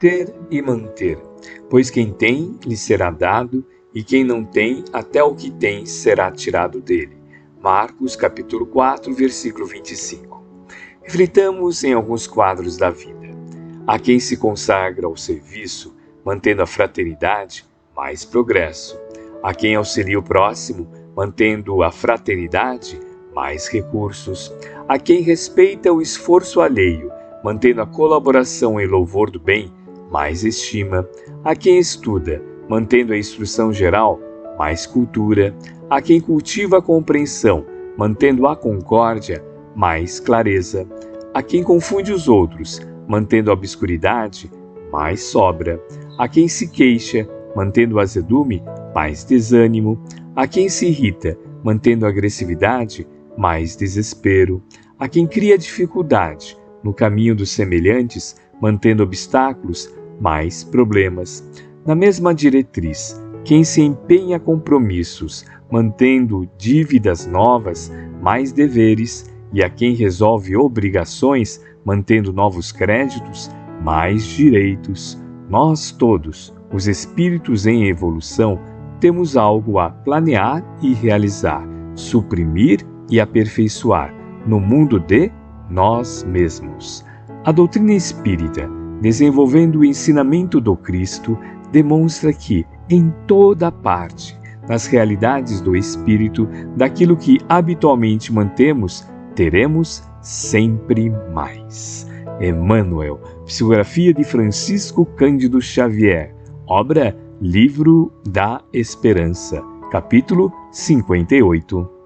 ter e manter, pois quem tem lhe será dado, e quem não tem, até o que tem será tirado dele. Marcos capítulo 4, versículo 25. Reflitamos em alguns quadros da vida. A quem se consagra ao serviço, mantendo a fraternidade, mais progresso. A quem auxilia o próximo, mantendo a fraternidade, mais recursos. A quem respeita o esforço alheio, mantendo a colaboração em louvor do bem, mais estima. A quem estuda, mantendo a instrução geral, mais cultura. A quem cultiva a compreensão, mantendo a concórdia, mais clareza. A quem confunde os outros, mantendo a obscuridade, mais sobra. A quem se queixa, mantendo o azedume, mais desânimo. A quem se irrita, mantendo a agressividade, mais desespero. A quem cria dificuldade no caminho dos semelhantes, mantendo obstáculos, mais problemas. Na mesma diretriz, quem se empenha compromissos, mantendo dívidas novas, mais deveres, e a quem resolve obrigações, mantendo novos créditos, mais direitos. Nós todos, os espíritos em evolução, temos algo a planear e realizar, suprimir e aperfeiçoar no mundo de nós mesmos. A doutrina espírita, desenvolvendo o ensinamento do Cristo, demonstra que, em toda parte, nas realidades do espírito, daquilo que habitualmente mantemos, teremos sempre mais. Emmanuel, psicografia de Francisco Cândido Xavier, obra Livro da Esperança, capítulo 58.